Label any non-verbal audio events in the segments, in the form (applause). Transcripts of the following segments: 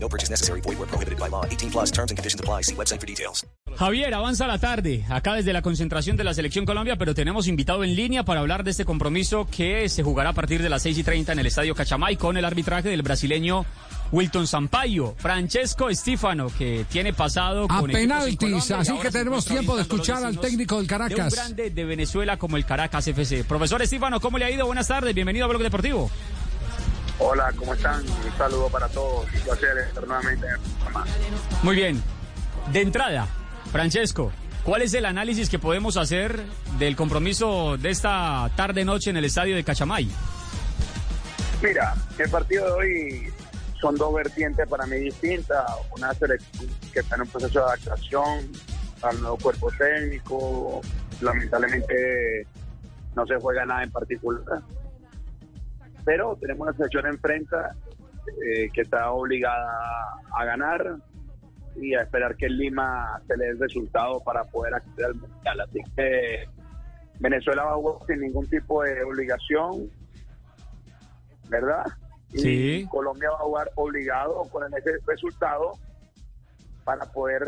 No purchase necessary. Void where prohibited by law. 18 plus terms and conditions apply. See website for details. Javier, avanza la tarde, acá desde la concentración de la Selección Colombia, pero tenemos invitado en línea para hablar de este compromiso que se jugará a partir de las 6 y 30 en el Estadio Cachamay con el arbitraje del brasileño Wilton Sampaio, Francesco Estífano, que tiene pasado A con penaltis, así que tenemos tiempo de escuchar al técnico del De un Caracas. grande de Venezuela como el Caracas FC. Profesor Estífano, ¿cómo le ha ido? Buenas tardes, bienvenido a Blog Deportivo. Hola, ¿cómo están? Un saludo para todos. Un placer estar nuevamente. Muy bien. De entrada, Francesco, ¿cuál es el análisis que podemos hacer del compromiso de esta tarde-noche en el estadio de Cachamay? Mira, el partido de hoy son dos vertientes para mí distintas. Una selección que está en un proceso de adaptación al nuevo cuerpo técnico. Lamentablemente no se juega nada en particular. Pero tenemos una selección enfrente eh, que está obligada a ganar y a esperar que Lima se le dé el resultado para poder acceder al Mundial. Así que Venezuela va a jugar sin ningún tipo de obligación, ¿verdad? Y Sí. Colombia va a jugar obligado con ese resultado para poder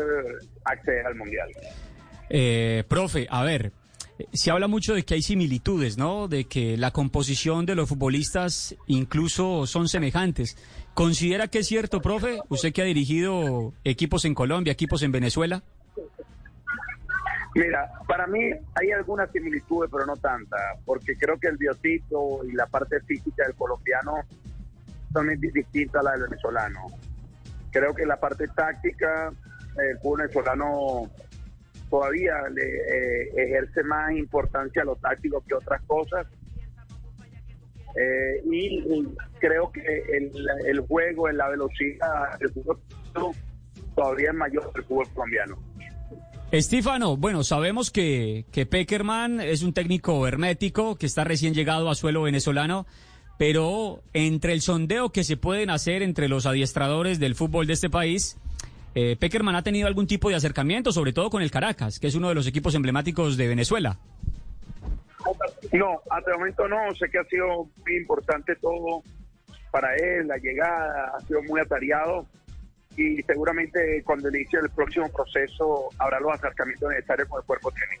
acceder al Mundial. Eh, profe, a ver, se habla mucho de que hay similitudes, ¿no? De que la composición de los futbolistas incluso son semejantes. ¿Considera que es cierto, profe? Usted que ha dirigido equipos en Colombia, equipos en Venezuela. Mira, para mí hay algunas similitudes, pero no tantas, porque creo que el biotipo y la parte física del colombiano son di- distintas a la del venezolano. Creo que la parte táctica, el venezolano todavía le eh, ejerce más importancia a lo táctico que otras cosas. Eh, y, creo que el, el juego, en la velocidad del fútbol todavía es mayor que el fútbol colombiano. Estífano, bueno, sabemos que, que Peckerman es un técnico hermético que está recién llegado a suelo venezolano, pero entre el sondeo que se pueden hacer entre los adiestradores del fútbol de este país, eh, Peckerman ha tenido algún tipo de acercamiento, sobre todo con el Caracas, que es uno de los equipos emblemáticos de Venezuela. No, hasta el momento no. Sé que ha sido muy importante todo para él, la llegada, ha sido muy atareado y seguramente cuando inicie el próximo proceso habrá los acercamientos necesarios con el cuerpo técnico.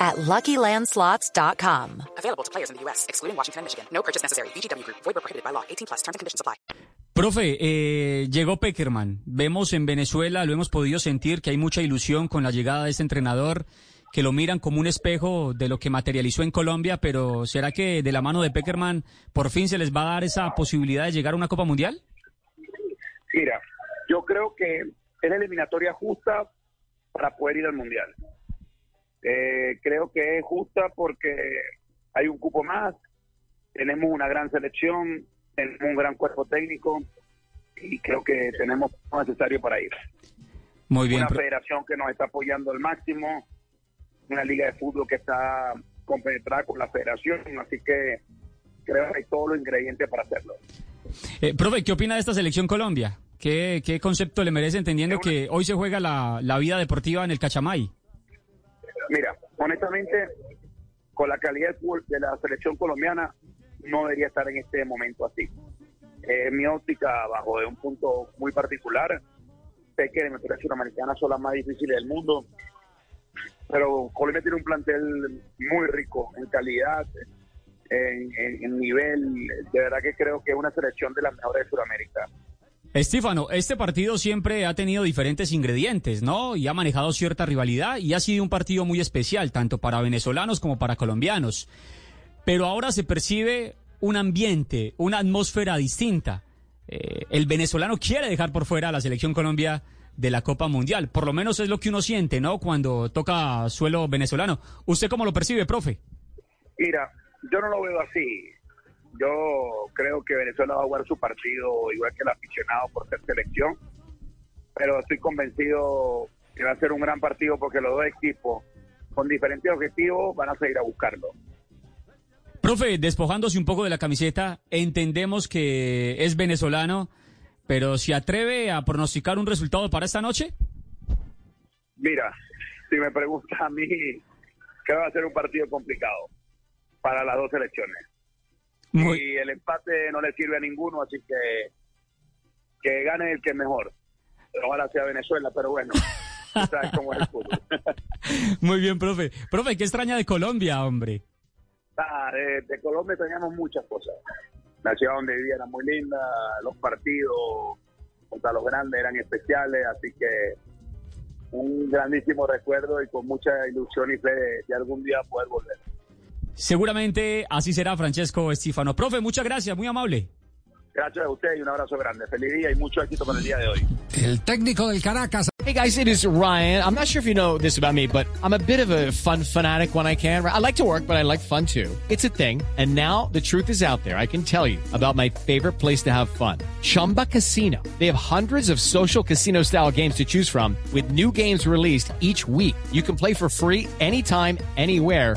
at LuckyLandSlots.com. Available to players in the U.S., excluding Washington and Michigan. No purchase necessary. VGW Group. Void prohibited by law. 18 plus. Terms and conditions apply. Profe, eh, llegó Peckerman. Vemos en Venezuela, lo hemos podido sentir, que hay mucha ilusión con la llegada de este entrenador, que lo miran como un espejo de lo que materializó en Colombia, pero ¿será que de la mano de Peckerman por fin se les va a dar esa posibilidad de llegar a una Copa Mundial? Mira, yo creo que es la eliminatoria justa para poder ir al Mundial. Eh, creo que es justa porque hay un cupo más, tenemos una gran selección, tenemos un gran cuerpo técnico y creo que tenemos lo necesario para ir. Muy bien. una federación que nos está apoyando al máximo, una liga de fútbol que está compenetrada con la federación, así que creo que hay todos los ingredientes para hacerlo. Eh, profe, ¿qué opina de esta selección Colombia? ¿Qué, qué concepto le merece entendiendo una- que hoy se juega la, la vida deportiva en el Cachamay? Mira, honestamente, con la calidad de la selección colombiana, no debería estar en este momento así. Eh, mi óptica, bajo de un punto muy particular, sé que las eliminatorias sudamericanas son las más difíciles del mundo, pero Colombia tiene un plantel muy rico en calidad, en, en- en nivel. De verdad que creo que es una selección de las mejores de Sudamérica. Estífano, este partido siempre ha tenido diferentes ingredientes, ¿no? Y ha manejado cierta rivalidad y ha sido un partido muy especial, tanto para venezolanos como para colombianos. pero ahora se percibe un ambiente, una atmósfera distinta. Eh, el venezolano quiere dejar por fuera a la selección Colombia de la Copa Mundial. Por lo menos es lo que uno siente, ¿no? Cuando toca suelo venezolano. ¿Usted cómo lo percibe, profe? Mira, yo no lo veo así. Yo creo que Venezuela va a jugar su partido igual que el aficionado por ser selección, pero estoy convencido que va a ser un gran partido porque los dos equipos con diferentes objetivos van a seguir a buscarlo. Profe, despojándose un poco de la camiseta, entendemos que es venezolano, pero ¿se atreve a pronosticar un resultado para esta noche? Mira, si me pregunta a mí, creo que va a ser un partido complicado para las dos selecciones. Muy- Y el empate no le sirve a ninguno, así que que gane el que es mejor. Ojalá sea Venezuela, pero bueno, (laughs) sabes cómo es el fútbol. (laughs) Muy bien, profe. Profe, ¿qué extraña de Colombia, hombre? Ah, de, de Colombia teníamos muchas cosas. La ciudad donde vivía era muy linda, los partidos contra los grandes eran especiales, así que un grandísimo recuerdo y con mucha ilusión y fe de, de algún día poder volver. Seguramente así será, Francesco Estífano. Profe, muchas gracias, muy amable. Gracias a usted y un abrazo grande. Feliz día y mucho éxito con el día de hoy. El técnico del Caracas Hey guys, it is Ryan. I'm not sure if you know this about me, but I'm a bit of a fun fanatic when I can. I like to work, but I like fun too. It's a thing. And now the truth is out there. I can tell you about my favorite place to have fun. Chumba Casino. They have hundreds of social casino style games to choose from with new games released each week. You can play for free anytime, anywhere.